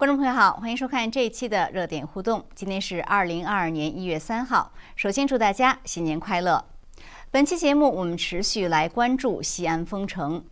观众朋友好，欢迎收看这一期的热点互动。今天是二零二二年一月三号，首先祝大家新年快乐。本期节目我们持续来关注西安封城。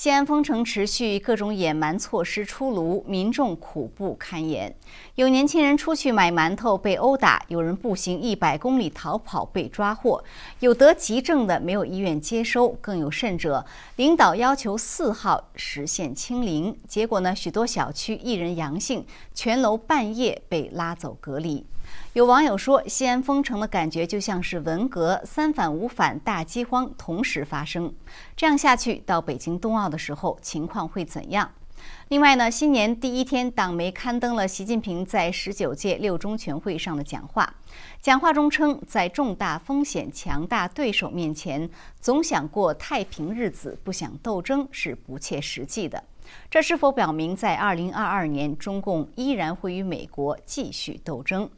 西安封城持续，各种野蛮措施出炉，民众苦不堪言。有年轻人出去买馒头被殴打，有人步行一百公里逃跑被抓获，有得急症的没有医院接收，更有甚者，领导要求四号实现清零，结果呢，许多小区一人阳性，全楼半夜被拉走隔离。有网友说，西安封城的感觉就像是文革三反五反大饥荒同时发生。这样下去，到北京冬奥的时候，情况会怎样？另外呢，新年第一天，党媒刊登了习近平在十九届六中全会上的讲话。讲话中称，在重大风险、强大对手面前，总想过太平日子，不想斗争是不切实际的。这是否表明，在二零二二年，中共依然会与美国继续斗争？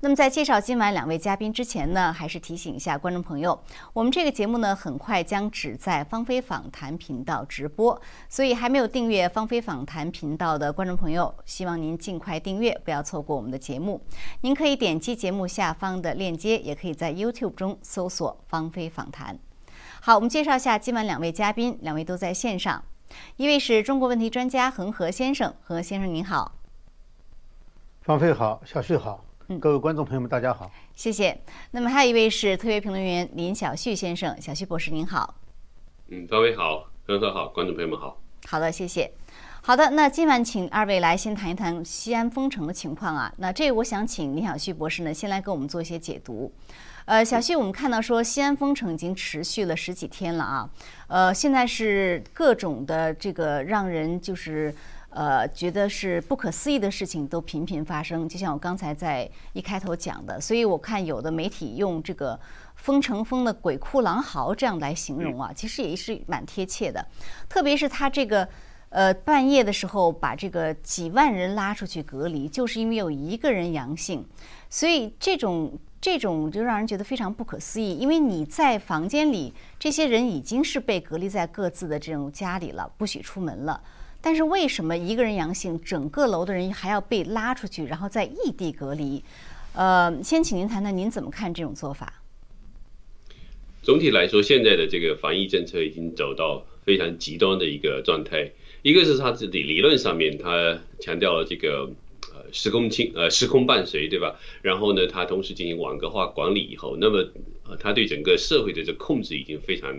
那么在介绍今晚两位嘉宾之前呢，还是提醒一下观众朋友，我们这个节目呢很快将只在芳菲访谈频道直播，所以还没有订阅芳菲访谈频道的观众朋友，希望您尽快订阅，不要错过我们的节目。您可以点击节目下方的链接，也可以在 YouTube 中搜索“芳菲访谈”。好，我们介绍一下今晚两位嘉宾，两位都在线上，一位是中国问题专家恒河先生，何先生您好。芳菲好，小旭好。各位观众朋友们，大家好，谢谢。那么还有一位是特约评论员林小旭先生，小旭博士您好。嗯，各位好，哥哥好，观众朋友们好。好的，谢谢。好的，那今晚请二位来先谈一谈西安封城的情况啊。那这我想请林小旭博士呢，先来给我们做一些解读。呃，小旭，我们看到说西安封城已经持续了十几天了啊。呃，现在是各种的这个让人就是。呃，觉得是不可思议的事情都频频发生，就像我刚才在一开头讲的，所以我看有的媒体用这个“封城封的鬼哭狼嚎”这样来形容啊，其实也是蛮贴切的。特别是他这个，呃，半夜的时候把这个几万人拉出去隔离，就是因为有一个人阳性，所以这种这种就让人觉得非常不可思议。因为你在房间里，这些人已经是被隔离在各自的这种家里了，不许出门了。但是为什么一个人阳性，整个楼的人还要被拉出去，然后在异地隔离？呃，先请您谈谈您怎么看这种做法？总体来说，现在的这个防疫政策已经走到非常极端的一个状态。一个是他自己理论上面，他强调了这个呃时空清呃时空伴随，对吧？然后呢，他同时进行网格化管理以后，那么呃他对整个社会的这控制已经非常。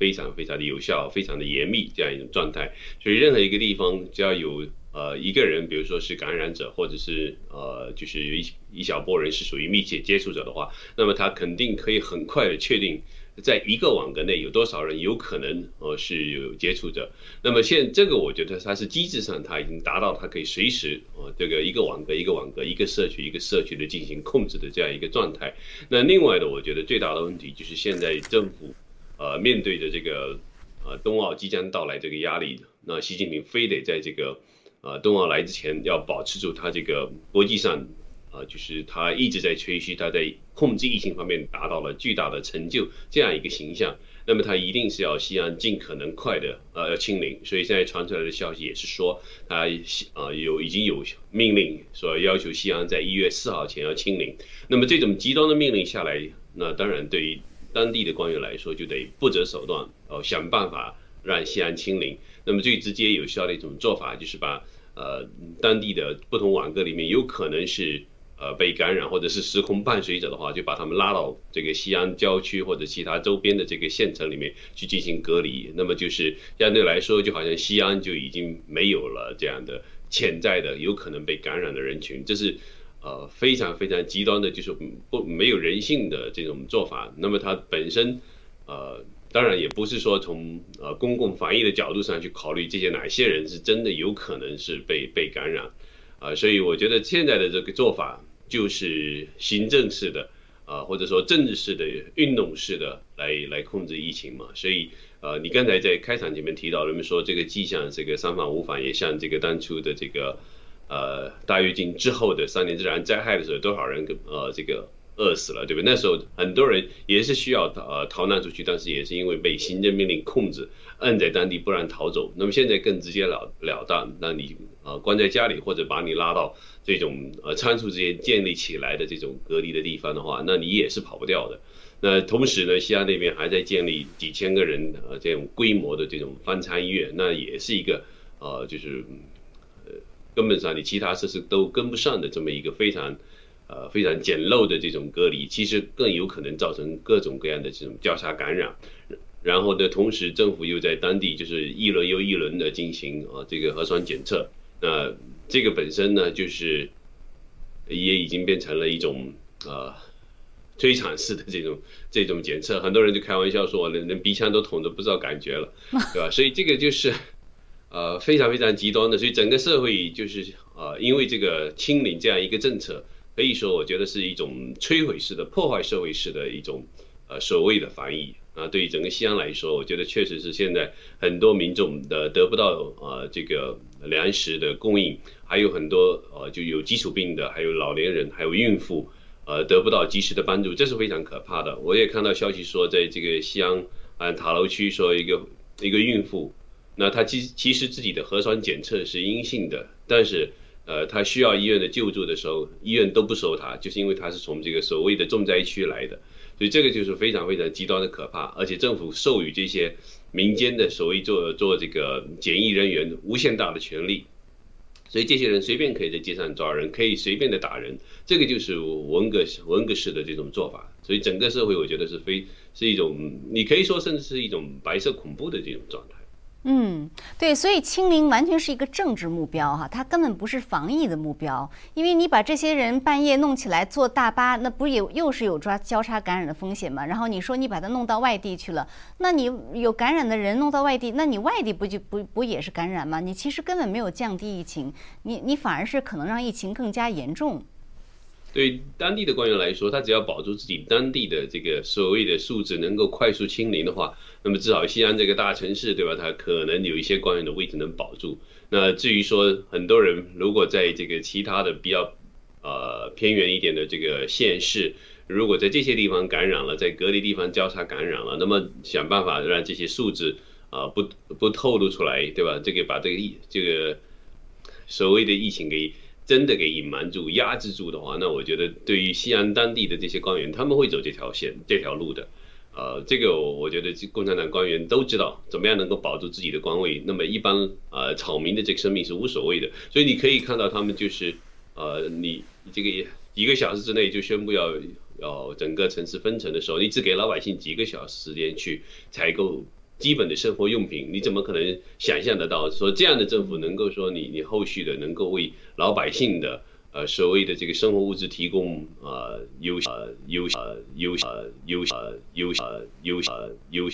非常非常的有效，非常的严密这样一种状态，所以任何一个地方只要有呃一个人，比如说是感染者，或者是呃就是有一一小波人是属于密切接触者的话，那么他肯定可以很快的确定在一个网格内有多少人有可能呃是有接触者。那么现这个我觉得它是机制上它已经达到它可以随时呃这个一个网格一个网格一个社区一个社区的进行控制的这样一个状态。那另外的我觉得最大的问题就是现在政府。呃，面对着这个呃冬奥即将到来这个压力，那习近平非得在这个呃冬奥来之前要保持住他这个国际上，呃，就是他一直在吹嘘他在控制疫情方面达到了巨大的成就这样一个形象，那么他一定是要西安尽可能快的呃要清零，所以现在传出来的消息也是说他呃有已经有命令说要求西安在一月四号前要清零，那么这种极端的命令下来，那当然对于。当地的官员来说，就得不择手段，哦，想办法让西安清零。那么最直接有效的一种做法，就是把呃当地的不同网格里面有可能是呃被感染或者是时空伴随者的话，就把他们拉到这个西安郊区或者其他周边的这个县城里面去进行隔离。那么就是相对来说，就好像西安就已经没有了这样的潜在的有可能被感染的人群。这是。呃，非常非常极端的，就是不没有人性的这种做法。那么它本身，呃，当然也不是说从呃公共防疫的角度上去考虑这些哪些人是真的有可能是被被感染，啊，所以我觉得现在的这个做法就是行政式的，啊，或者说政治式的运动式的来来控制疫情嘛。所以，呃，你刚才在开场前面提到，人们说这个迹象这个三反五反，也像这个当初的这个。呃，大跃进之后的三年自然灾害的时候，多少人呃这个饿死了，对不对？那时候很多人也是需要呃逃难出去，但是也是因为被行政命令控制，摁在当地不让逃走。那么现在更直接了了当，那你呃关在家里，或者把你拉到这种呃仓促之间建立起来的这种隔离的地方的话，那你也是跑不掉的。那同时呢，西安那边还在建立几千个人呃这种规模的这种方舱医院，那也是一个呃就是根本上你其他设施都跟不上的这么一个非常。呃，非常简陋的这种隔离，其实更有可能造成各种各样的这种交叉感染。然后的同时，政府又在当地就是一轮又一轮的进行啊这个核酸检测。那这个本身呢，就是也已经变成了一种呃摧残式的这种这种检测。很多人就开玩笑说，连连鼻腔都捅的不知道感觉了，对吧？所以这个就是呃非常非常极端的。所以整个社会就是呃因为这个清零这样一个政策。可以说，我觉得是一种摧毁式的、破坏社会式的一种，呃，所谓的防疫啊。对于整个西安来说，我觉得确实是现在很多民众的得不到呃这个粮食的供应，还有很多呃就有基础病的，还有老年人，还有孕妇，呃得不到及时的帮助，这是非常可怕的。我也看到消息说，在这个西安嗯塔楼区说一个一个孕妇，那他其其实自己的核酸检测是阴性的，但是。呃，他需要医院的救助的时候，医院都不收他，就是因为他是从这个所谓的重灾区来的，所以这个就是非常非常极端的可怕。而且政府授予这些民间的所谓做做这个检疫人员无限大的权利，所以这些人随便可以在街上抓人，可以随便的打人，这个就是文革文革式的这种做法。所以整个社会我觉得是非是一种，你可以说甚至是一种白色恐怖的这种状态。嗯，对，所以清零完全是一个政治目标哈，它根本不是防疫的目标。因为你把这些人半夜弄起来坐大巴，那不也又是有抓交叉感染的风险吗？然后你说你把它弄到外地去了，那你有感染的人弄到外地，那你外地不就不不也是感染吗？你其实根本没有降低疫情，你你反而是可能让疫情更加严重。对当地的官员来说，他只要保住自己当地的这个所谓的数字能够快速清零的话，那么至少西安这个大城市，对吧？他可能有一些官员的位置能保住。那至于说很多人如果在这个其他的比较呃偏远一点的这个县市，如果在这些地方感染了，在隔离地方交叉感染了，那么想办法让这些数字啊不不透露出来，对吧？这个把这个疫这个所谓的疫情给。真的给隐瞒住、压制住的话，那我觉得对于西安当地的这些官员，他们会走这条线、这条路的。呃，这个我觉得共产党官员都知道怎么样能够保住自己的官位。那么一般呃草民的这个生命是无所谓的，所以你可以看到他们就是呃你这个一个小时之内就宣布要要整个城市封城的时候，你只给老百姓几个小时时间去采购。基本的生活用品，你怎么可能想象得到说这样的政府能够说你你后续的能够为老百姓的呃所谓的这个生活物资提供呃优呃优呃优呃优呃优呃优呃优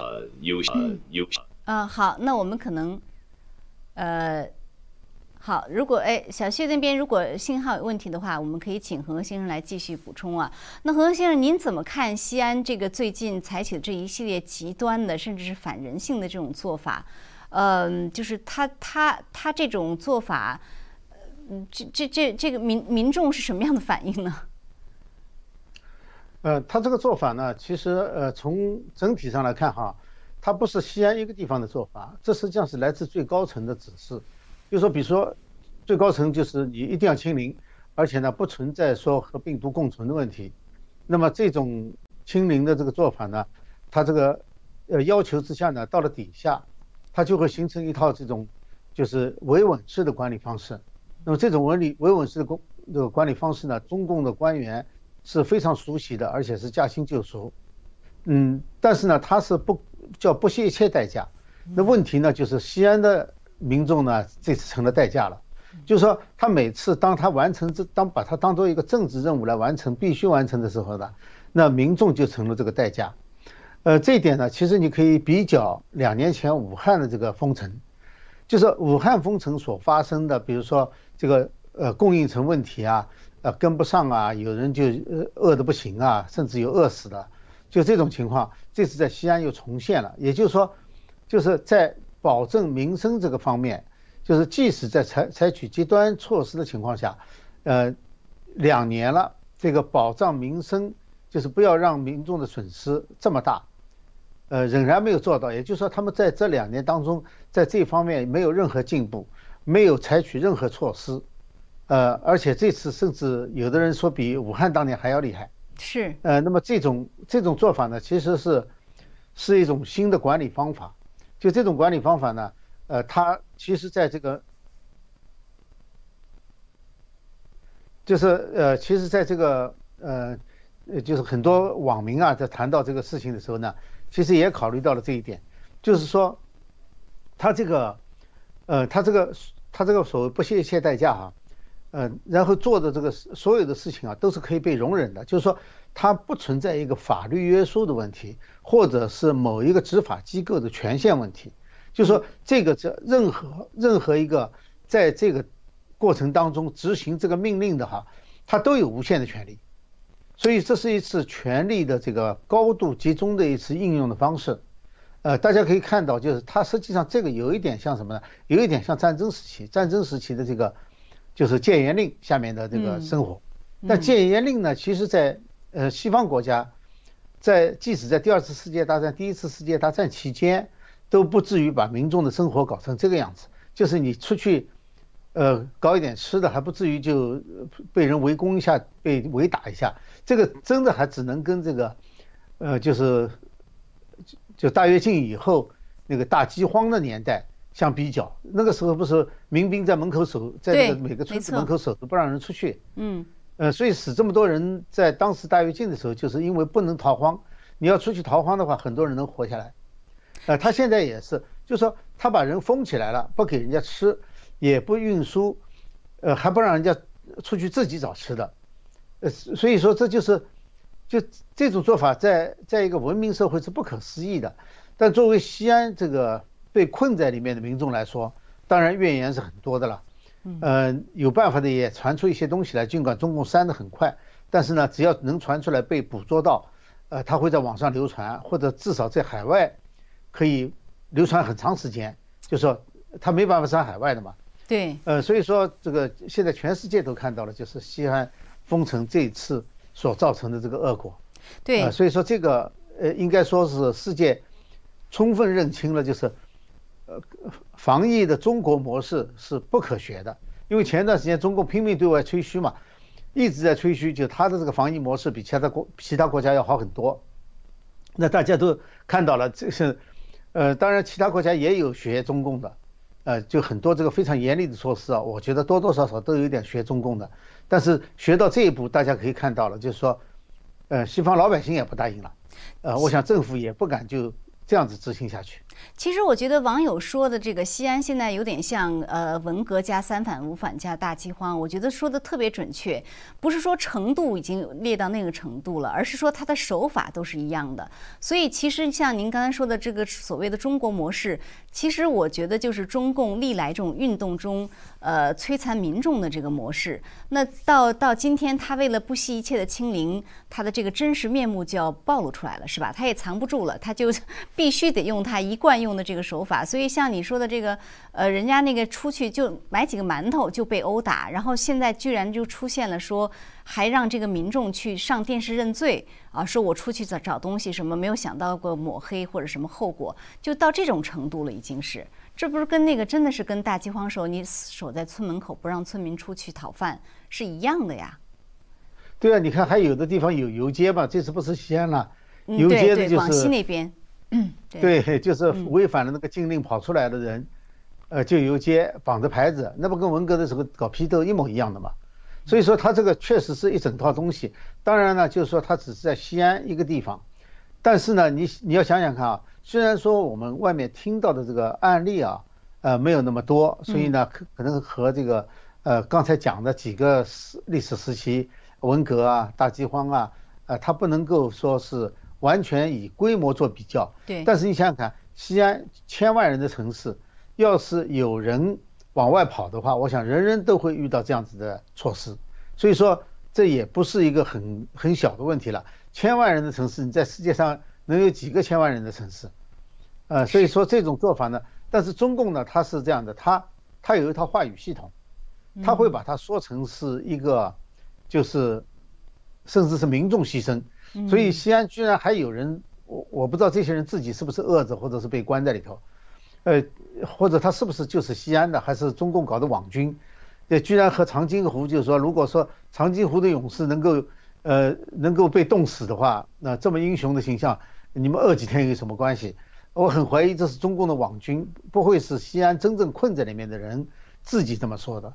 呃优呃优呃好，那我们可能呃。好，如果哎，小旭那边如果信号有问题的话，我们可以请何先生来继续补充啊。那何先生，您怎么看西安这个最近采取的这一系列极端的，甚至是反人性的这种做法？嗯，就是他他他这种做法，嗯，这这这这个民民众是什么样的反应呢？呃，他这个做法呢，其实呃，从整体上来看哈，它不是西安一个地方的做法，这实际上是来自最高层的指示。就说，比如说，最高层就是你一定要清零，而且呢不存在说和病毒共存的问题。那么这种清零的这个做法呢，它这个呃要求之下呢，到了底下，它就会形成一套这种就是维稳式的管理方式。那么这种维理维稳式的公这个管理方式呢，中共的官员是非常熟悉的，而且是驾轻就熟。嗯，但是呢，他是不叫不惜一切代价。那问题呢，就是西安的。民众呢，这次成了代价了，就是说，他每次当他完成这，当把它当做一个政治任务来完成，必须完成的时候呢，那民众就成了这个代价。呃，这一点呢，其实你可以比较两年前武汉的这个封城，就是武汉封城所发生的，比如说这个呃供应层问题啊，呃跟不上啊，有人就呃饿得不行啊，甚至有饿死的，就这种情况，这次在西安又重现了。也就是说，就是在。保证民生这个方面，就是即使在采采取极端措施的情况下，呃，两年了，这个保障民生，就是不要让民众的损失这么大，呃，仍然没有做到。也就是说，他们在这两年当中，在这方面没有任何进步，没有采取任何措施，呃，而且这次甚至有的人说比武汉当年还要厉害。是。呃，那么这种这种做法呢，其实是是一种新的管理方法。就这种管理方法呢，呃，它其实在这个。就是呃，其实在这个呃，就是很多网民啊，在谈到这个事情的时候呢，其实也考虑到了这一点，就是说，他这个，呃，他这个他这个所谓不惜一切代价哈，呃，然后做的这个所有的事情啊，都是可以被容忍的，就是说，它不存在一个法律约束的问题，或者是某一个执法机构的权限问题，就是说，这个这任何任何一个在这个。过程当中执行这个命令的哈，他都有无限的权利，所以这是一次权力的这个高度集中的一次应用的方式。呃，大家可以看到，就是它实际上这个有一点像什么呢？有一点像战争时期，战争时期的这个就是戒严令下面的这个生活。那戒严令呢，其实在呃西方国家，在即使在第二次世界大战、第一次世界大战期间，都不至于把民众的生活搞成这个样子，就是你出去。呃，搞一点吃的还不至于就被人围攻一下，被围打一下，这个真的还只能跟这个，呃，就是就大跃进以后那个大饥荒的年代相比较。那个时候不是民兵在门口守，在那个每个村子门口守着，不让人出去。嗯。呃，所以死这么多人，在当时大跃进的时候，就是因为不能逃荒。你要出去逃荒的话，很多人能活下来。呃，他现在也是，就是说他把人封起来了，不给人家吃。也不运输，呃，还不让人家出去自己找吃的，呃，所以说这就是，就这种做法在在一个文明社会是不可思议的。但作为西安这个被困在里面的民众来说，当然怨言是很多的了。嗯，有办法的也传出一些东西来，尽管中共删的很快，但是呢，只要能传出来被捕捉到，呃，它会在网上流传，或者至少在海外可以流传很长时间，就说它没办法删海外的嘛。对，呃，所以说这个现在全世界都看到了，就是西安封城这一次所造成的这个恶果。对，所以说这个呃，应该说是世界充分认清了，就是呃，防疫的中国模式是不可学的。因为前段时间中共拼命对外吹嘘嘛，一直在吹嘘，就他的这个防疫模式比其他国其他国家要好很多。那大家都看到了，这是呃，当然其他国家也有学中共的。呃，就很多这个非常严厉的措施啊，我觉得多多少少都有点学中共的，但是学到这一步，大家可以看到了，就是说，呃，西方老百姓也不答应了，呃，我想政府也不敢就这样子执行下去。其实我觉得网友说的这个西安现在有点像呃文革加三反五反加大饥荒，我觉得说的特别准确，不是说程度已经列到那个程度了，而是说他的手法都是一样的。所以其实像您刚才说的这个所谓的中国模式，其实我觉得就是中共历来这种运动中呃摧残民众的这个模式。那到到今天，他为了不惜一切的清零，他的这个真实面目就要暴露出来了，是吧？他也藏不住了，他就 必须得用他一贯。惯用的这个手法，所以像你说的这个，呃，人家那个出去就买几个馒头就被殴打，然后现在居然就出现了说，还让这个民众去上电视认罪啊，说我出去找找东西什么，没有想到过抹黑或者什么后果，就到这种程度了，已经是，这不是跟那个真的是跟大饥荒时候你守在村门口不让村民出去讨饭是一样的呀？对啊，你看还有的地方有游街嘛，这次不是西安了，游街的就是广西那边。对，就是违反了那个禁令跑出来的人，呃，就游街绑着牌子，那不跟文革的时候搞批斗一模一样的嘛？所以说他这个确实是一整套东西。当然呢，就是说他只是在西安一个地方，但是呢，你你要想想看啊，虽然说我们外面听到的这个案例啊，呃，没有那么多，所以呢，可可能和这个呃刚才讲的几个时历史时期，文革啊、大饥荒啊，呃，它不能够说是。完全以规模做比较，对。但是你想想看，西安千万人的城市，要是有人往外跑的话，我想人人都会遇到这样子的措施。所以说，这也不是一个很很小的问题了。千万人的城市，你在世界上能有几个千万人的城市？呃，所以说这种做法呢，但是中共呢，它是这样的，它它有一套话语系统，它会把它说成是一个，就是。甚至是民众牺牲。所以西安居然还有人，我我不知道这些人自己是不是饿着，或者是被关在里头，呃，或者他是不是就是西安的，还是中共搞的网军？这居然和长津湖，就是说，如果说长津湖的勇士能够，呃，能够被冻死的话，那这么英雄的形象，你们饿几天有什么关系？我很怀疑这是中共的网军，不会是西安真正困在里面的人自己这么说的。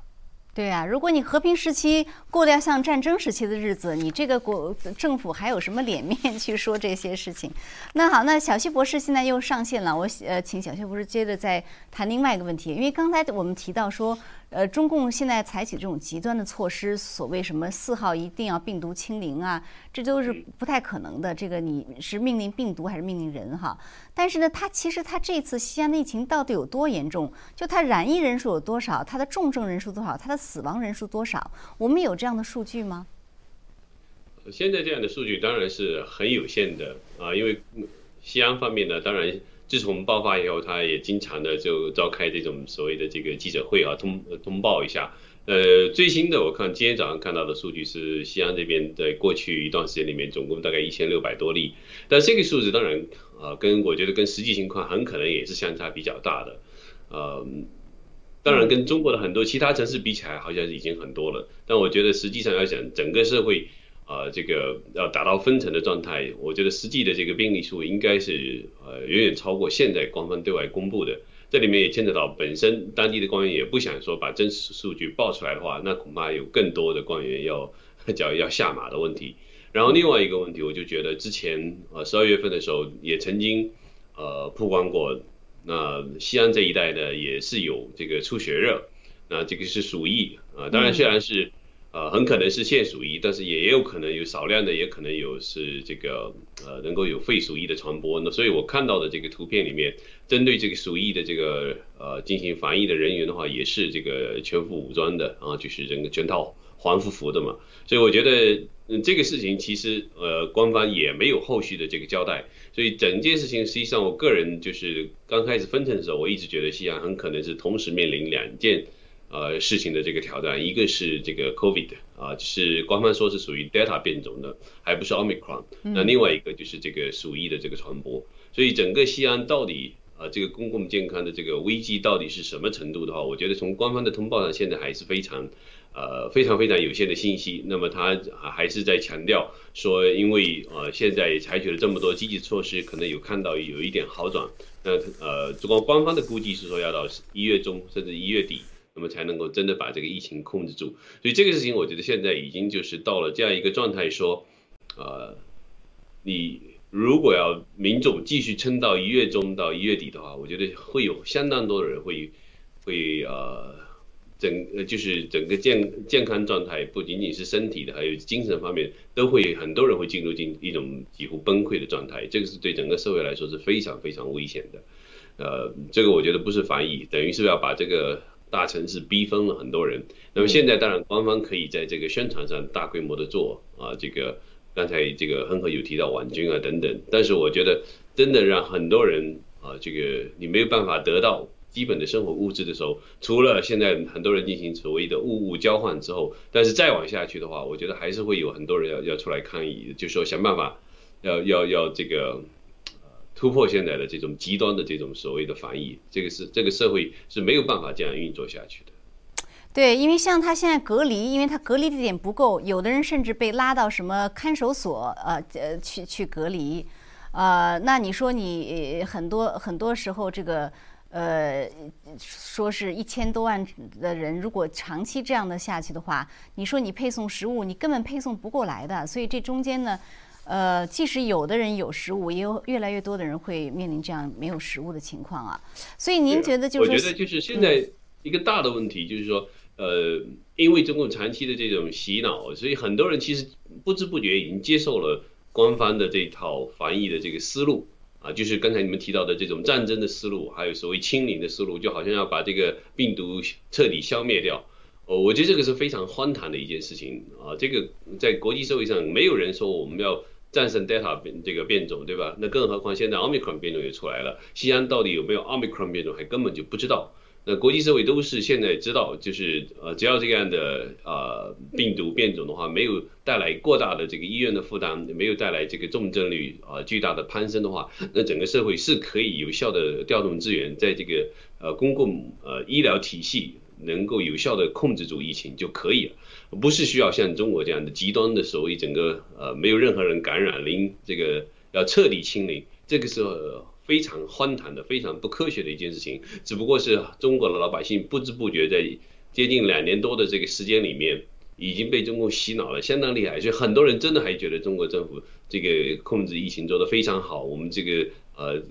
对啊，如果你和平时期过得要像战争时期的日子，你这个国政府还有什么脸面 去说这些事情？那好，那小旭博士现在又上线了，我呃，请小旭博士接着再谈另外一个问题，因为刚才我们提到说。呃，中共现在采取这种极端的措施，所谓什么四号一定要病毒清零啊，这都是不太可能的。这个你是命令病毒还是命令人哈？但是呢，他其实他这次西安的疫情到底有多严重？就他染疫人数有多少？他的重症人数多少？他的死亡人数多少？我们有这样的数据吗？现在这样的数据当然是很有限的啊，因为西安方面呢，当然。自从爆发以后，他也经常的就召开这种所谓的这个记者会啊，通通报一下。呃，最新的我看今天早上看到的数据是，西安这边在过去一段时间里面，总共大概一千六百多例。但这个数字当然啊，跟我觉得跟实际情况很可能也是相差比较大的。呃，当然跟中国的很多其他城市比起来，好像已经很多了。但我觉得实际上要想整个社会。呃，这个要达到分层的状态，我觉得实际的这个病例数应该是呃远远超过现在官方对外公布的。这里面也牵扯到本身当地的官员也不想说把真实数据报出来的话，那恐怕有更多的官员要叫要下马的问题。然后另外一个问题，我就觉得之前呃十二月份的时候也曾经呃曝光过，那西安这一带呢也是有这个出血热，那这个是鼠疫啊，当然虽然是。呃，很可能是腺鼠疫，但是也有可能有少量的，也可能有是这个呃，能够有肺鼠疫的传播。那所以我看到的这个图片里面，针对这个鼠疫的这个呃进行防疫的人员的话，也是这个全副武装的啊，就是整个全套防护服的嘛。所以我觉得嗯，这个事情其实呃，官方也没有后续的这个交代。所以整件事情实际上，我个人就是刚开始分成的时候，我一直觉得西安很可能是同时面临两件。呃，事情的这个挑战，一个是这个 COVID 啊，就是官方说是属于 Delta 变种的，还不是 Omicron。那另外一个就是这个鼠疫的这个传播。所以整个西安到底啊，这个公共健康的这个危机到底是什么程度的话，我觉得从官方的通报上，现在还是非常呃非常非常有限的信息。那么他还是在强调说，因为呃现在采取了这么多积极措施，可能有看到有一点好转。那呃，这个官方的估计是说要到一月中甚至一月底。那么才能够真的把这个疫情控制住，所以这个事情我觉得现在已经就是到了这样一个状态，说，呃，你如果要民众继续撑到一月中到一月底的话，我觉得会有相当多的人会会呃整呃就是整个健健康状态不仅仅是身体的，还有精神方面都会很多人会进入进一种几乎崩溃的状态，这个是对整个社会来说是非常非常危险的，呃，这个我觉得不是防疫，等于是要把这个。大城市逼疯了很多人，那么现在当然官方可以在这个宣传上大规模的做啊，这个刚才这个恒河有提到网军啊等等，但是我觉得真的让很多人啊，这个你没有办法得到基本的生活物质的时候，除了现在很多人进行所谓的物物交换之后，但是再往下去的话，我觉得还是会有很多人要要出来抗议，就说想办法要要要这个。突破现在的这种极端的这种所谓的防疫，这个是这个社会是没有办法这样运作下去的。对，因为像他现在隔离，因为他隔离地点不够，有的人甚至被拉到什么看守所，呃呃去去隔离，呃，那你说你很多很多时候这个呃说是一千多万的人，如果长期这样的下去的话，你说你配送食物，你根本配送不过来的，所以这中间呢。呃，即使有的人有食物，也有越来越多的人会面临这样没有食物的情况啊。所以您觉得就是？我觉得就是现在一个大的问题就是说，呃，因为中共长期的这种洗脑，所以很多人其实不知不觉已经接受了官方的这套防疫的这个思路啊，就是刚才你们提到的这种战争的思路，还有所谓清零的思路，就好像要把这个病毒彻底消灭掉。哦，我觉得这个是非常荒唐的一件事情啊！这个在国际社会上没有人说我们要。战胜 Delta 变这个变种，对吧？那更何况现在 Omicron 变种也出来了，西安到底有没有 Omicron 变种还根本就不知道。那国际社会都是现在知道，就是呃，只要这样的呃病毒变种的话，没有带来过大的这个医院的负担，没有带来这个重症率啊巨大的攀升的话，那整个社会是可以有效的调动资源，在这个呃公共呃医疗体系能够有效的控制住疫情就可以了，不是需要像中国这样的极端的所谓整个呃没有任何人感染零这个要彻底清零，这个时候。非常荒唐的、非常不科学的一件事情，只不过是中国的老百姓不知不觉在接近两年多的这个时间里面，已经被中共洗脑了，相当厉害。所以很多人真的还觉得中国政府这个控制疫情做得非常好，我们这个呃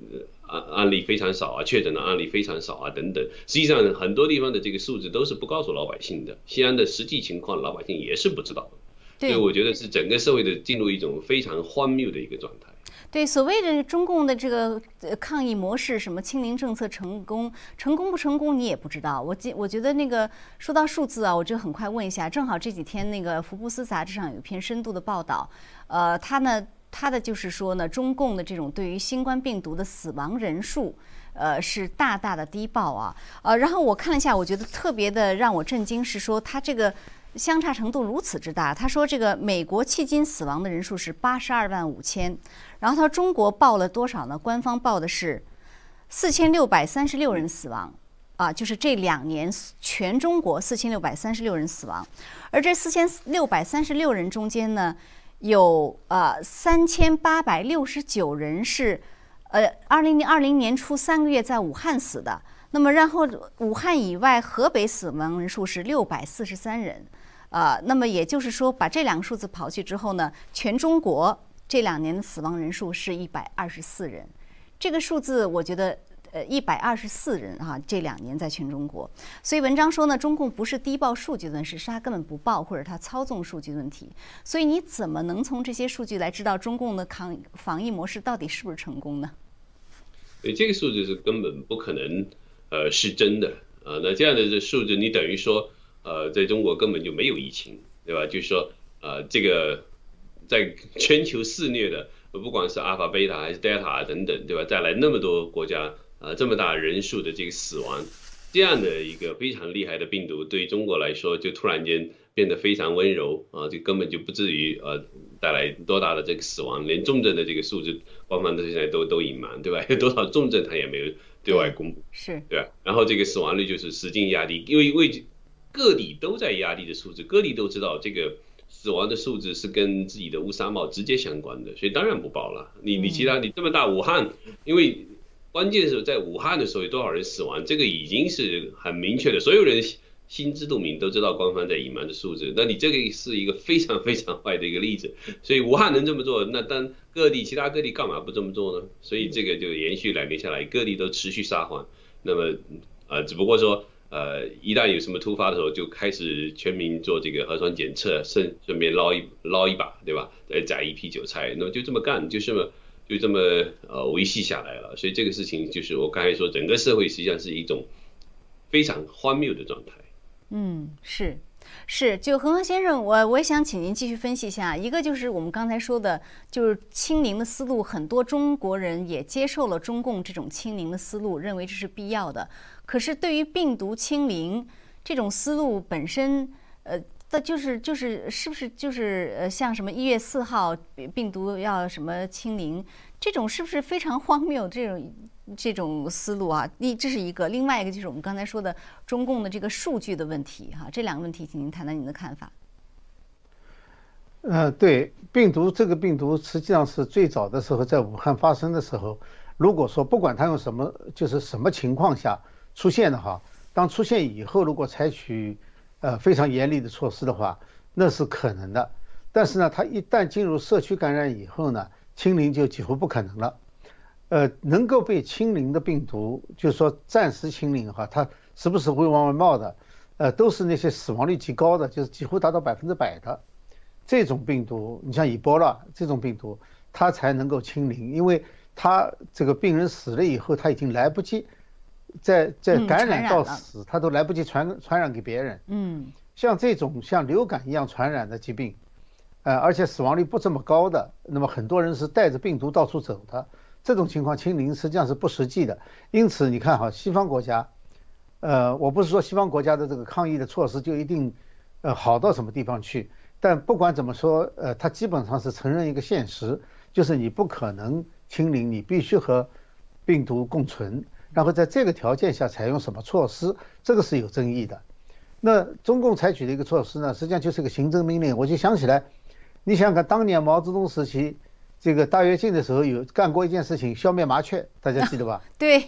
案案例非常少啊，确诊的案例非常少啊等等。实际上很多地方的这个数字都是不告诉老百姓的，西安的实际情况老百姓也是不知道的。所以我觉得是整个社会的进入一种非常荒谬的一个状态。对所谓的中共的这个抗疫模式，什么清零政策成功，成功不成功你也不知道。我记我觉得那个说到数字啊，我就很快问一下，正好这几天那个福布斯杂志上有一篇深度的报道，呃，他呢他的就是说呢，中共的这种对于新冠病毒的死亡人数，呃，是大大的低报啊，呃，然后我看了一下，我觉得特别的让我震惊是说他这个。相差程度如此之大，他说这个美国迄今死亡的人数是八十二万五千，然后他说中国报了多少呢？官方报的是四千六百三十六人死亡，啊，就是这两年全中国四千六百三十六人死亡，而这四千六百三十六人中间呢，有呃三千八百六十九人是呃二零零二零年初三个月在武汉死的，那么然后武汉以外河北死亡人数是六百四十三人。呃，那么也就是说，把这两个数字刨去之后呢，全中国这两年的死亡人数是一百二十四人。这个数字，我觉得，呃，一百二十四人啊，这两年在全中国。所以文章说呢，中共不是低报数据的问题，是他根本不报，或者他操纵数据问题。所以你怎么能从这些数据来知道中共的抗防疫模式到底是不是成功呢？对，这个数字是根本不可能，呃，是真的啊。那这样的这数字，你等于说。呃，在中国根本就没有疫情，对吧？就是说，呃，这个在全球肆虐的，不管是阿尔法、贝塔还是德尔塔等等，对吧？带来那么多国家，呃，这么大人数的这个死亡，这样的一个非常厉害的病毒，对于中国来说，就突然间变得非常温柔啊，就根本就不至于呃带来多大的这个死亡，连重症的这个数字，官方到现在都都隐瞒，对吧？有多少重症他也没有对外公布，是对吧？然后这个死亡率就是使劲压低，因为为各地都在压低的数字，各地都知道这个死亡的数字是跟自己的乌纱帽直接相关的，所以当然不报了。你你其他你这么大武汉，因为关键是在武汉的时候有多少人死亡，这个已经是很明确的，所有人心知肚明都知道官方在隐瞒的数字。那你这个是一个非常非常坏的一个例子，所以武汉能这么做，那当各地其他各地干嘛不这么做呢？所以这个就延续两年下来，各地都持续撒谎。那么呃，只不过说。呃，一旦有什么突发的时候，就开始全民做这个核酸检测，顺顺便捞一捞一把，对吧？再宰一批韭菜，那么就这么干，就这么就这么呃维系下来了。所以这个事情就是我刚才说，整个社会实际上是一种非常荒谬的状态。嗯，是是，就恒河先生，我我也想请您继续分析一下，一个就是我们刚才说的，就是清零的思路，很多中国人也接受了中共这种清零的思路，认为这是必要的。可是，对于病毒清零这种思路本身，呃，那就是就是是不是就是呃，像什么一月四号病毒要什么清零，这种是不是非常荒谬？这种这种思路啊，一这是一个，另外一个就是我们刚才说的中共的这个数据的问题哈。这两个问题，请您谈谈您的看法。呃，对，病毒这个病毒实际上是最早的时候在武汉发生的时候，如果说不管它用什么，就是什么情况下。出现的哈，当出现以后，如果采取呃非常严厉的措施的话，那是可能的。但是呢，它一旦进入社区感染以后呢，清零就几乎不可能了。呃，能够被清零的病毒，就是说暂时清零哈，它时不时会往外冒的，呃，都是那些死亡率极高的，就是几乎达到百分之百的这种病毒。你像伊波拉这种病毒，它才能够清零，因为它这个病人死了以后，它已经来不及。在在感染到死，他都来不及传传染给别人。嗯，像这种像流感一样传染的疾病，呃，而且死亡率不这么高的，那么很多人是带着病毒到处走的，这种情况清零实际上是不实际的。因此你看哈，西方国家，呃，我不是说西方国家的这个抗疫的措施就一定，呃，好到什么地方去，但不管怎么说，呃，它基本上是承认一个现实，就是你不可能清零，你必须和病毒共存，然后在这个条件下采用什么措施，这个是有争议的。那中共采取的一个措施呢，实际上就是个行政命令。我就想起来，你想想看，当年毛泽东时期，这个大跃进的时候有干过一件事情，消灭麻雀，大家记得吧？对。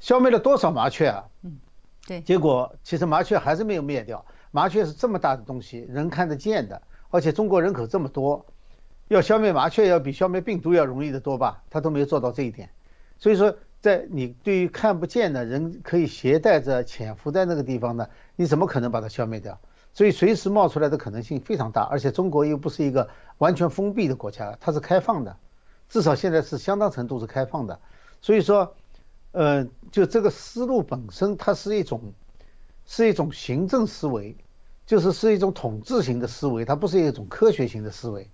消灭了多少麻雀啊？嗯，对。结果其实麻雀还是没有灭掉。麻雀是这么大的东西，人看得见的，而且中国人口这么多，要消灭麻雀要比消灭病毒要容易得多吧？他都没有做到这一点。所以说，在你对于看不见的人可以携带着潜伏在那个地方呢，你怎么可能把它消灭掉？所以随时冒出来的可能性非常大。而且中国又不是一个完全封闭的国家，它是开放的，至少现在是相当程度是开放的。所以说。呃，就这个思路本身，它是一种，是一种行政思维，就是是一种统治型的思维，它不是一种科学型的思维。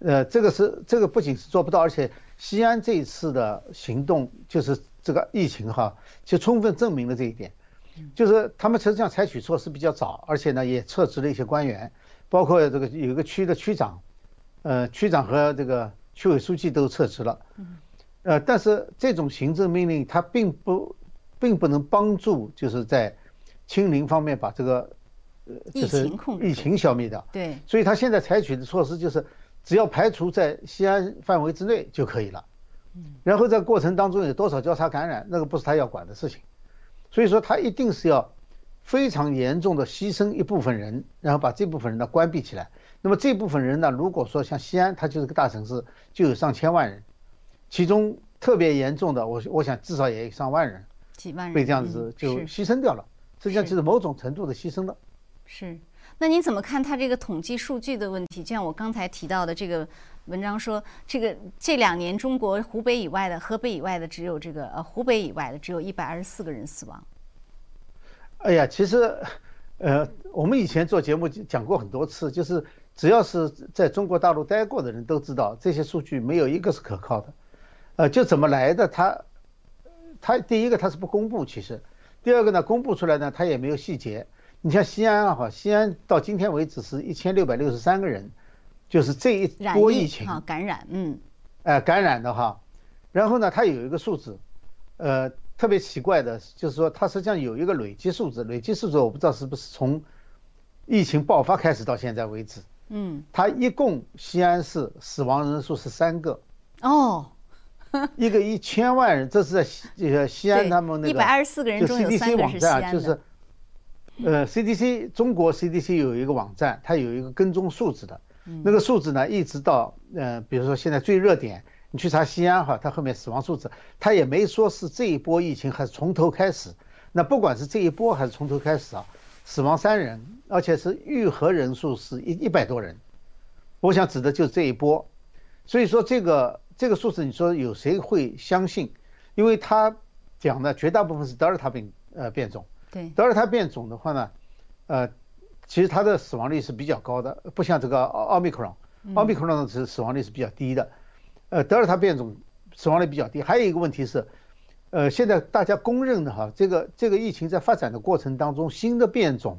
呃，这个是这个不仅是做不到，而且西安这一次的行动，就是这个疫情哈，就充分证明了这一点。就是他们实际上采取措施比较早，而且呢也撤职了一些官员，包括这个有一个区的区长，呃，区长和这个区委书记都撤职了。呃，但是这种行政命令它并不，并不能帮助，就是在清零方面把这个呃疫情控疫情消灭掉。对，所以他现在采取的措施就是，只要排除在西安范围之内就可以了。嗯，然后在过程当中有多少交叉感染，那个不是他要管的事情。所以说他一定是要非常严重的牺牲一部分人，然后把这部分人呢关闭起来。那么这部分人呢，如果说像西安，它就是个大城市，就有上千万人。其中特别严重的，我我想至少也有上万人，几万人被这样子就牺牲掉了，实际上就是某种程度的牺牲了。是，那您怎么看他这个统计数据的问题？就像我刚才提到的这个文章说，这个这两年中国湖北以外的、河北以外的只有这个呃湖北以外的只有一百二十四个人死亡。哎呀，其实，呃，我们以前做节目讲过很多次，就是只要是在中国大陆待过的人都知道，这些数据没有一个是可靠的。呃，就怎么来的？他，他第一个他是不公布，其实，第二个呢，公布出来呢，他也没有细节。你像西安啊，哈，西安到今天为止是一千六百六十三个人，就是这一波疫情感染，嗯，哎，感染的哈。然后呢，它有一个数字，呃，特别奇怪的，就是说它实际上有一个累计数字，累计数字我不知道是不是从疫情爆发开始到现在为止，嗯，它一共西安市死亡人数是三个，哦。一个一千万人，这是在西呃西安他们那个，一百二十四个人中有三个是西安就是，呃，CDC 中国 CDC 有一个网站，它有一个跟踪数字的，那个数字呢，一直到呃，比如说现在最热点，你去查西安哈，它后面死亡数字，它也没说是这一波疫情还是从头开始。那不管是这一波还是从头开始啊，死亡三人，而且是愈合人数是一一百多人，我想指的就是这一波。所以说这个。这个数字你说有谁会相信？因为他讲的绝大部分是德尔塔病呃变种。对。德尔塔变种的话呢，呃，其实它的死亡率是比较高的，不像这个奥奥密克戎，奥密克戎的死死亡率是比较低的。呃，德尔塔变种死亡率比较低。还有一个问题是，呃，现在大家公认的哈，这个这个疫情在发展的过程当中，新的变种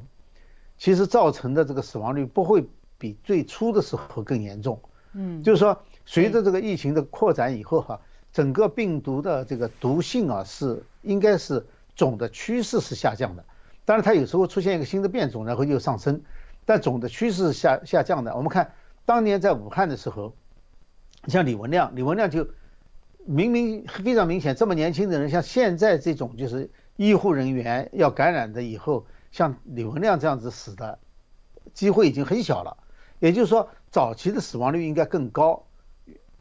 其实造成的这个死亡率不会比最初的时候更严重。嗯。就是说。随着这个疫情的扩展以后哈，整个病毒的这个毒性啊是应该是总的趋势是下降的，当然它有时候出现一个新的变种，然后又上升，但总的趋势是下下降的。我们看当年在武汉的时候，像李文亮，李文亮就明明非常明显，这么年轻的人，像现在这种就是医护人员要感染的以后，像李文亮这样子死的机会已经很小了，也就是说早期的死亡率应该更高。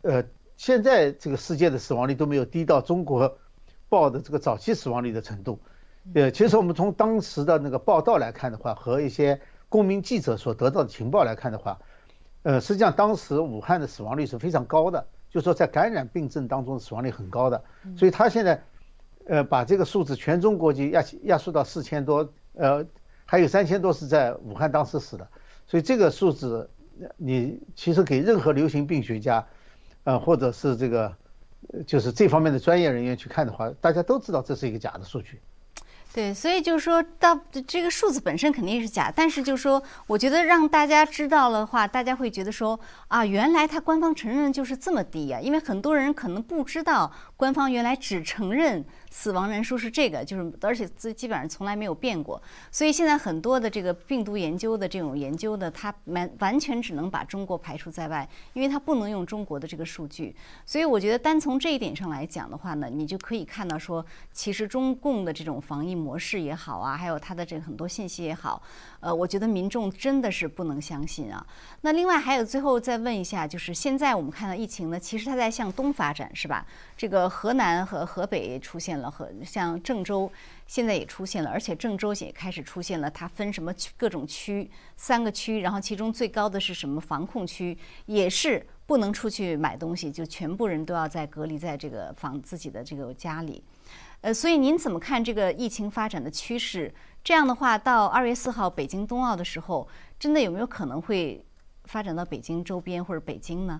呃，现在这个世界的死亡率都没有低到中国报的这个早期死亡率的程度。呃，其实我们从当时的那个报道来看的话，和一些公民记者所得到的情报来看的话，呃，实际上当时武汉的死亡率是非常高的，就是说在感染病症当中死亡率很高的。所以他现在呃把这个数字全中国就压压缩到四千多，呃，还有三千多是在武汉当时死的。所以这个数字你其实给任何流行病学家。呃，或者是这个，就是这方面的专业人员去看的话，大家都知道这是一个假的数据。对，所以就是说到这个数字本身肯定是假，但是就是说，我觉得让大家知道的话，大家会觉得说啊，原来他官方承认就是这么低呀，因为很多人可能不知道官方原来只承认。死亡人数是这个，就是而且基基本上从来没有变过，所以现在很多的这个病毒研究的这种研究的，它完完全只能把中国排除在外，因为它不能用中国的这个数据。所以我觉得单从这一点上来讲的话呢，你就可以看到说，其实中共的这种防疫模式也好啊，还有它的这个很多信息也好，呃，我觉得民众真的是不能相信啊。那另外还有最后再问一下，就是现在我们看到疫情呢，其实它在向东发展，是吧？这个河南和河北出现了，和像郑州现在也出现了，而且郑州也开始出现了，它分什么各种区，三个区，然后其中最高的是什么防控区，也是不能出去买东西，就全部人都要在隔离在这个房自己的这个家里。呃，所以您怎么看这个疫情发展的趋势？这样的话，到二月四号北京冬奥的时候，真的有没有可能会发展到北京周边或者北京呢？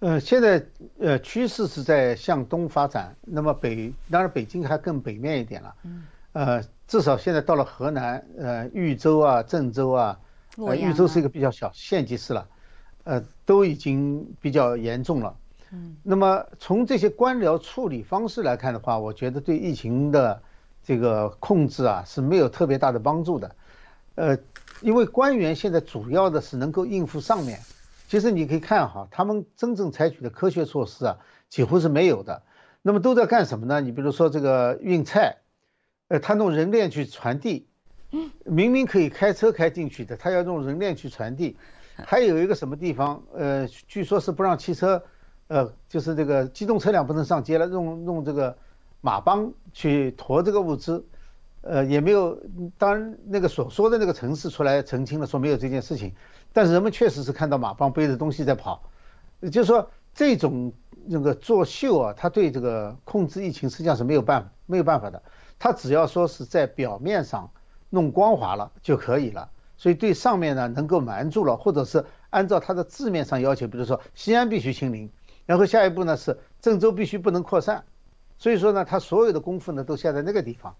呃，现在呃趋势是在向东发展，那么北当然北京还更北面一点了，嗯，呃，至少现在到了河南，呃，豫州啊、郑州啊，呃，豫州是一个比较小县级市了，呃，都已经比较严重了，嗯，那么从这些官僚处理方式来看的话，我觉得对疫情的这个控制啊是没有特别大的帮助的，呃，因为官员现在主要的是能够应付上面。其实你可以看哈，他们真正采取的科学措施啊，几乎是没有的。那么都在干什么呢？你比如说这个运菜，呃，他弄人链去传递，明明可以开车开进去的，他要用人链去传递。还有一个什么地方，呃，据说是不让汽车，呃，就是这个机动车辆不能上街了，用用这个马帮去驮这个物资。呃，也没有，当然那个所说的那个城市出来澄清了，说没有这件事情。但是人们确实是看到马帮背着东西在跑，也就是说这种那个作秀啊，他对这个控制疫情实际上是没有办法没有办法的。他只要说是在表面上弄光滑了就可以了，所以对上面呢能够瞒住了，或者是按照他的字面上要求，比如说西安必须清零，然后下一步呢是郑州必须不能扩散，所以说呢他所有的功夫呢都下在那个地方，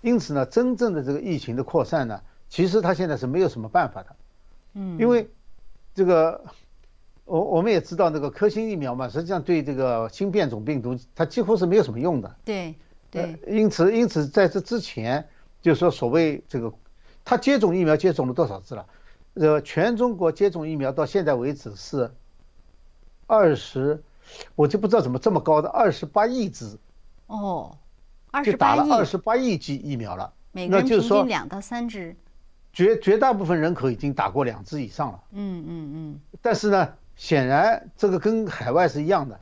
因此呢真正的这个疫情的扩散呢，其实他现在是没有什么办法的。嗯，因为这个，我我们也知道那个科兴疫苗嘛，实际上对这个新变种病毒它几乎是没有什么用的。对对。因此因此在这之前，就是说所谓这个，他接种疫苗接种了多少次了？呃，全中国接种疫苗到现在为止是二十，我就不知道怎么这么高的二十八亿支。哦，二十八亿。打了二十八亿剂疫苗了。每个人平均两到三支。绝绝大部分人口已经打过两支以上了。嗯嗯嗯。但是呢，显然这个跟海外是一样的，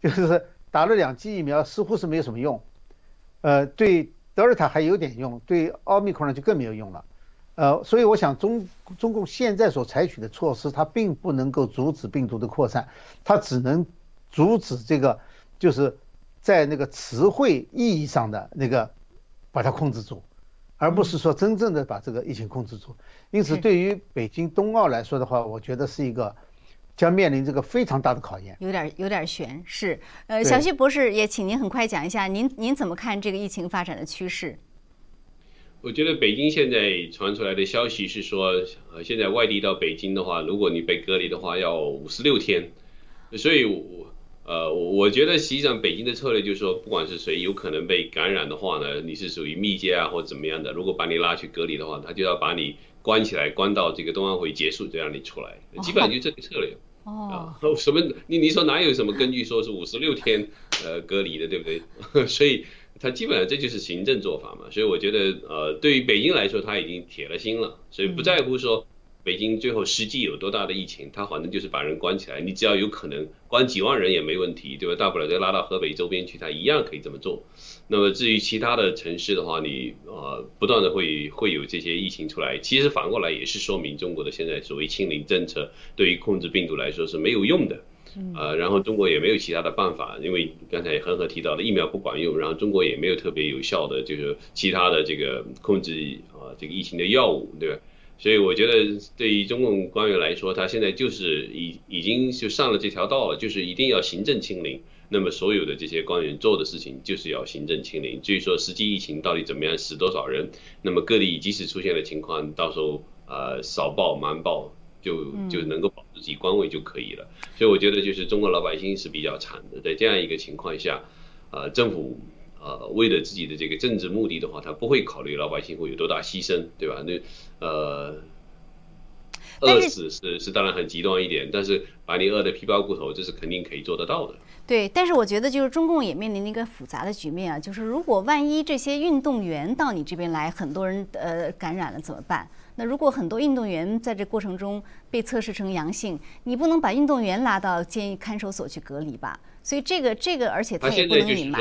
就是打了两剂疫苗似乎是没有什么用。呃，对德尔塔还有点用，对奥密克戎就更没有用了。呃，所以我想中中共现在所采取的措施，它并不能够阻止病毒的扩散，它只能阻止这个，就是在那个词汇意义上的那个把它控制住。而不是说真正的把这个疫情控制住，因此对于北京冬奥来说的话，我觉得是一个将面临这个非常大的考验。有点有点悬，是呃，小旭博士也请您很快讲一下，您您怎么看这个疫情发展的趋势？我觉得北京现在传出来的消息是说，呃，现在外地到北京的话，如果你被隔离的话，要五十六天，所以我。呃，我觉得实际上北京的策略就是说，不管是谁有可能被感染的话呢，你是属于密接啊或怎么样的，如果把你拉去隔离的话，他就要把你关起来，关到这个冬奥会结束再让你出来，基本上就这个策略。哦。什么？你你说哪有什么根据说是五十六天呃隔离的，对不对？所以他基本上这就是行政做法嘛。所以我觉得呃，对于北京来说，他已经铁了心了，所以不在乎说。北京最后实际有多大的疫情，他反正就是把人关起来，你只要有可能关几万人也没问题，对吧？大不了就拉到河北周边去，他一样可以这么做。那么至于其他的城市的话，你呃不断的会会有这些疫情出来，其实反过来也是说明中国的现在所谓清零政策对于控制病毒来说是没有用的，呃，然后中国也没有其他的办法，因为刚才恒河提到的疫苗不管用，然后中国也没有特别有效的就是其他的这个控制啊这个疫情的药物，对吧？所以我觉得，对于中共官员来说，他现在就是已已经就上了这条道了，就是一定要行政清零，那么所有的这些官员做的事情就是要行政清零。至于说实际疫情到底怎么样，死多少人，那么各地即使出现了情况，到时候呃少报瞒报就就能够保住自己官位就可以了。所以我觉得就是中国老百姓是比较惨的，在这样一个情况下，呃政府呃为了自己的这个政治目的的话，他不会考虑老百姓会有多大牺牲，对吧？那呃。饿死是是当然很极端一点，但是把你饿得皮包骨头，这是肯定可以做得到的。对，但是我觉得就是中共也面临一个复杂的局面啊，就是如果万一这些运动员到你这边来，很多人呃感染了怎么办？那如果很多运动员在这过程中被测试成阳性，你不能把运动员拉到监狱看守所去隔离吧？所以这个这个，而且他也不能隐瞒。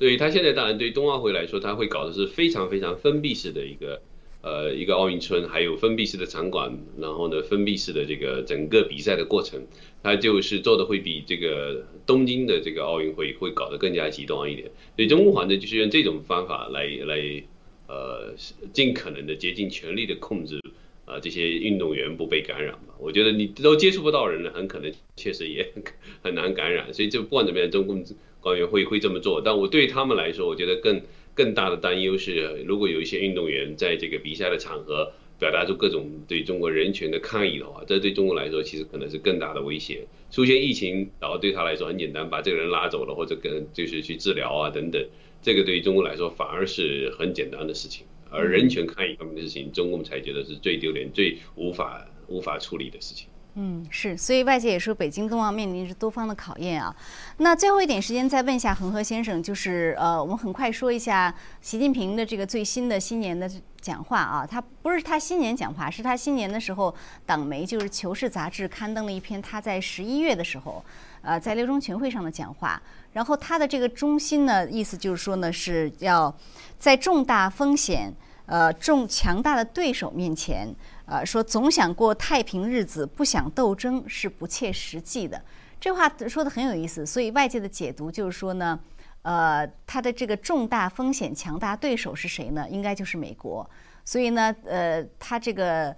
对于他现在当然对冬奥会来说，他会搞的是非常非常封闭式的一个。呃，一个奥运村，还有封闭式的场馆，然后呢，封闭式的这个整个比赛的过程，他就是做的会比这个东京的这个奥运会会搞得更加极端一点。所以中国反正就是用这种方法来来，呃，尽可能的竭尽全力的控制，呃，这些运动员不被感染吧。我觉得你都接触不到人了，很可能确实也 很难感染。所以就不管怎么样，中共官员会会这么做。但我对他们来说，我觉得更。更大的担忧是，如果有一些运动员在这个比赛的场合表达出各种对中国人权的抗议的话，这对中国来说其实可能是更大的威胁。出现疫情，然后对他来说很简单，把这个人拉走了，或者跟就是去治疗啊等等，这个对于中国来说反而是很简单的事情。而人权抗议方面的事情，中共才觉得是最丢脸、最无法无法处理的事情。嗯，是，所以外界也说北京冬奥面临着多方的考验啊。那最后一点时间再问一下恒河先生，就是呃，我们很快说一下习近平的这个最新的新年的讲话啊。他不是他新年讲话，是他新年的时候，党媒就是《求是》杂志刊登了一篇他在十一月的时候，呃，在六中全会上的讲话。然后他的这个中心呢，意思就是说呢，是要在重大风险、呃重强大的对手面前。呃，说总想过太平日子，不想斗争是不切实际的。这话说的很有意思，所以外界的解读就是说呢，呃，他的这个重大风险、强大对手是谁呢？应该就是美国。所以呢，呃，他这个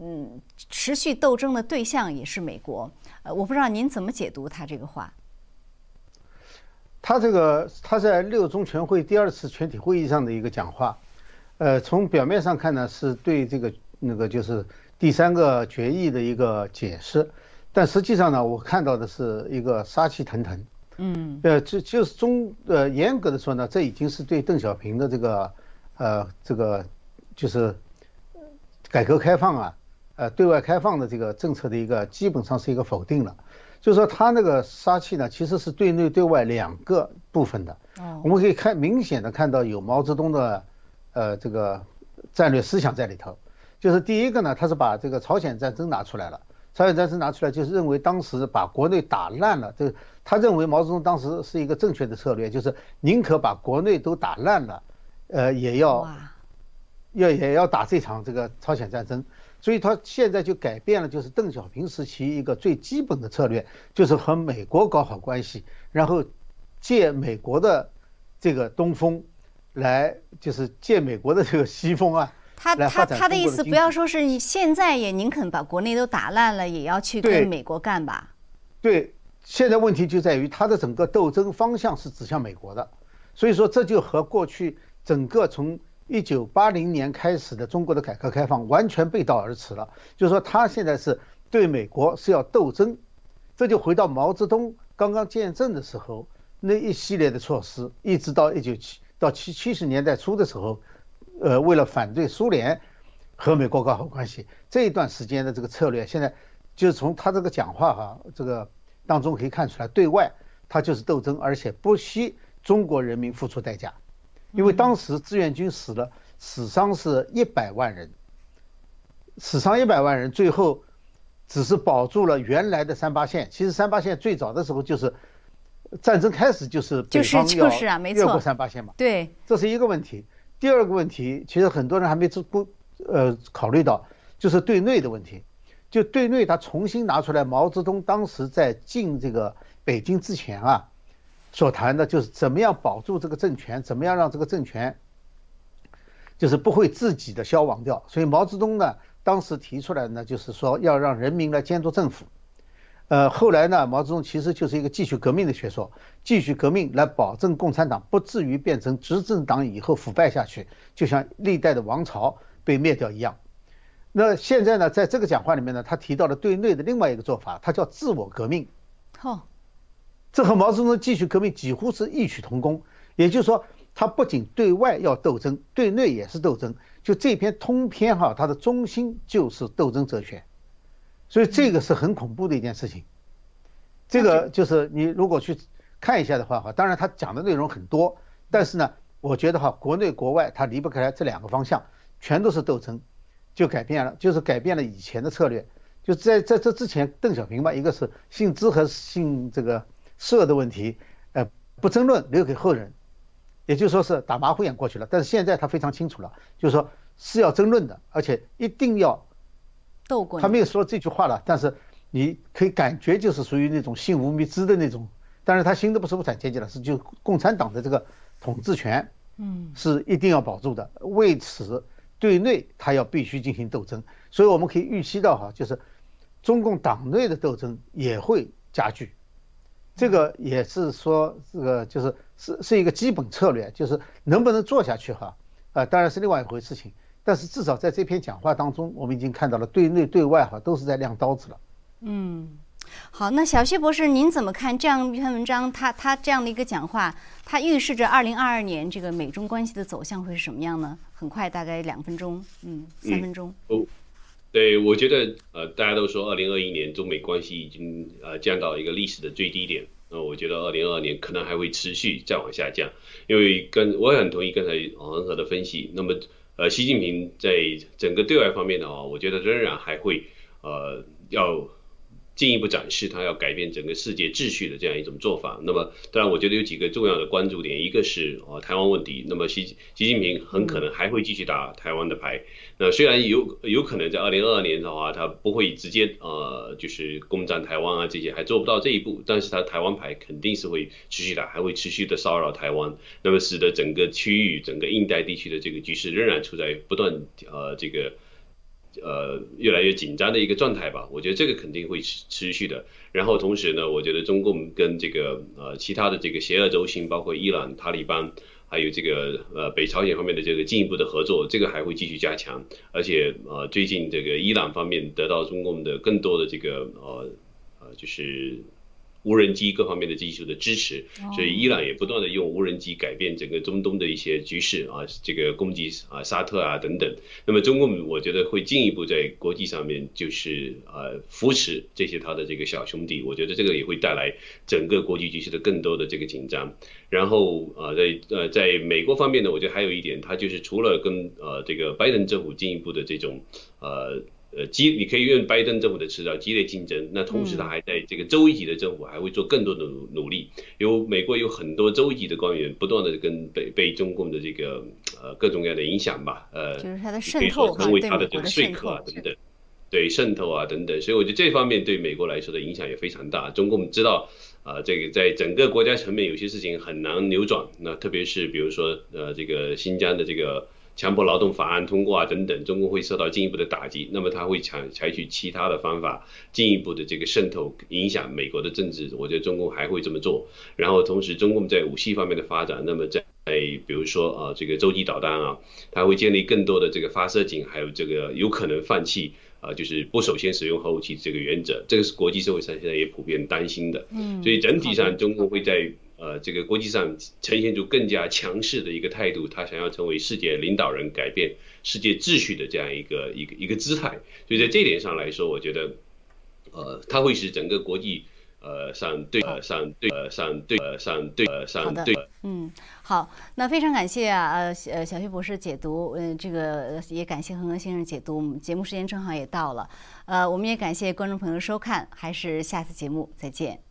嗯，持续斗争的对象也是美国。呃，我不知道您怎么解读他这个话。他这个他在六中全会第二次全体会议上的一个讲话，呃，从表面上看呢，是对这个。那个就是第三个决议的一个解释，但实际上呢，我看到的是一个杀气腾腾。嗯，呃，就就是中呃严格的说呢，这已经是对邓小平的这个呃这个就是改革开放啊，呃对外开放的这个政策的一个基本上是一个否定了。就是说他那个杀气呢，其实是对内对外两个部分的。哦，我们可以看明显的看到有毛泽东的呃这个战略思想在里头。就是第一个呢，他是把这个朝鲜战争拿出来了。朝鲜战争拿出来，就是认为当时把国内打烂了。这他认为毛泽东当时是一个正确的策略，就是宁可把国内都打烂了，呃，也要要也要打这场这个朝鲜战争。所以他现在就改变了，就是邓小平时期一个最基本的策略，就是和美国搞好关系，然后借美国的这个东风，来就是借美国的这个西风啊。他他他的意思，不要说是现在也宁肯把国内都打烂了，也要去跟美国干吧？对，现在问题就在于他的整个斗争方向是指向美国的，所以说这就和过去整个从一九八零年开始的中国的改革开放完全背道而驰了。就是说他现在是对美国是要斗争，这就回到毛泽东刚刚建政的时候那一系列的措施，一直到一九七到七七十年代初的时候。呃，为了反对苏联和美国搞好关系，这一段时间的这个策略，现在就是从他这个讲话哈，这个当中可以看出来，对外他就是斗争，而且不惜中国人民付出代价，因为当时志愿军死了，死伤是一百万人，死伤一百万人，最后只是保住了原来的三八线。其实三八线最早的时候就是战争开始就是北方要越过三八线嘛，对，这是一个问题。第二个问题，其实很多人还没不呃考虑到，就是对内的问题。就对内，他重新拿出来毛泽东当时在进这个北京之前啊，所谈的就是怎么样保住这个政权，怎么样让这个政权就是不会自己的消亡掉。所以毛泽东呢，当时提出来呢，就是说要让人民来监督政府，呃，后来呢，毛泽东其实就是一个继续革命的学说，继续革命来保证共产党不至于变成执政党以后腐败下去，就像历代的王朝被灭掉一样。那现在呢，在这个讲话里面呢，他提到了对内的另外一个做法，他叫自我革命。好，这和毛泽东继续革命几乎是异曲同工。也就是说，他不仅对外要斗争，对内也是斗争。就这篇通篇哈，它的中心就是斗争哲学。所以这个是很恐怖的一件事情。这个就是你如果去看一下的话哈，当然他讲的内容很多，但是呢，我觉得哈，国内国外他离不开这两个方向，全都是斗争。就改变了，就是改变了以前的策略。就在在这之前，邓小平吧，一个是姓资和姓这个社的问题，呃，不争论，留给后人，也就说是打马虎眼过去了。但是现在他非常清楚了，就是说是要争论的，而且一定要斗过。他没有说这句话了，但是你可以感觉就是属于那种信无迷之的那种。但是他新的不是无产阶级了，是就共产党的这个统治权，嗯，是一定要保住的。为此。对内，他要必须进行斗争，所以我们可以预期到哈，就是中共党内的斗争也会加剧，这个也是说这个就是是是一个基本策略，就是能不能做下去哈，啊，当然是另外一回事情，但是至少在这篇讲话当中，我们已经看到了对内对外哈都是在亮刀子了，嗯。好，那小谢博士，您怎么看这样一篇文章？他他这样的一个讲话，它预示着二零二二年这个美中关系的走向会是什么样呢？很快，大概两分钟，嗯，三分钟。哦，对，我觉得呃，大家都说二零二一年中美关系已经呃降到一个历史的最低点，那我觉得二零二二年可能还会持续再往下降，因为跟我也很同意刚才王恒河的分析。那么呃，习近平在整个对外方面的话，我觉得仍然还会呃要。进一步展示他要改变整个世界秩序的这样一种做法。那么，当然，我觉得有几个重要的关注点，一个是啊台湾问题。那么，习习近平很可能还会继续打台湾的牌。那虽然有有可能在二零二二年的话，他不会直接呃就是攻占台湾啊这些，还做不到这一步。但是他台湾牌肯定是会持续打，还会持续的骚扰台湾。那么，使得整个区域、整个印太地区的这个局势仍然处在不断呃这个。呃，越来越紧张的一个状态吧，我觉得这个肯定会持持续的。然后同时呢，我觉得中共跟这个呃其他的这个邪恶轴心，包括伊朗、塔利班，还有这个呃北朝鲜方面的这个进一步的合作，这个还会继续加强。而且呃，最近这个伊朗方面得到中共的更多的这个呃呃就是。无人机各方面的技术的支持，所以伊朗也不断的用无人机改变整个中东的一些局势啊，这个攻击啊沙特啊等等。那么中共我觉得会进一步在国际上面就是呃扶持这些他的这个小兄弟，我觉得这个也会带来整个国际局势的更多的这个紧张。然后啊在呃在美国方面呢，我觉得还有一点，他就是除了跟呃这个拜登政府进一步的这种呃。呃，激你可以用拜登政府的词叫激烈竞争。那同时，他还在这个州一级的政府还会做更多的努努力。有美国有很多州一级的官员不断的跟被被中共的这个呃各种各样的影响吧，呃，就是他的渗透成为他的这个说客啊等等，对渗透啊等等。所以我觉得这方面对美国来说的影响也非常大。中共知道啊，这个在整个国家层面有些事情很难扭转。那特别是比如说呃这个新疆的这个。强迫劳动法案通过啊，等等，中共会受到进一步的打击。那么他会采采取其他的方法，进一步的这个渗透影响美国的政治。我觉得中共还会这么做。然后同时，中共在武器方面的发展，那么在比如说啊，这个洲际导弹啊，它会建立更多的这个发射井，还有这个有可能放弃啊，就是不首先使用核武器这个原则。这个是国际社会上现在也普遍担心的。嗯，所以整体上，中共会在。呃，这个国际上呈现出更加强势的一个态度，他想要成为世界领导人，改变世界秩序的这样一个一个一个姿态。所以在这点上来说，我觉得，呃，他会使整个国际呃上对呃上对呃上对呃上对呃上对。嗯，好，那非常感谢啊呃呃小薛博士解读，嗯，这个也感谢恒恒先生解读。节目时间正好也到了，呃，我们也感谢观众朋友收看，还是下次节目再见。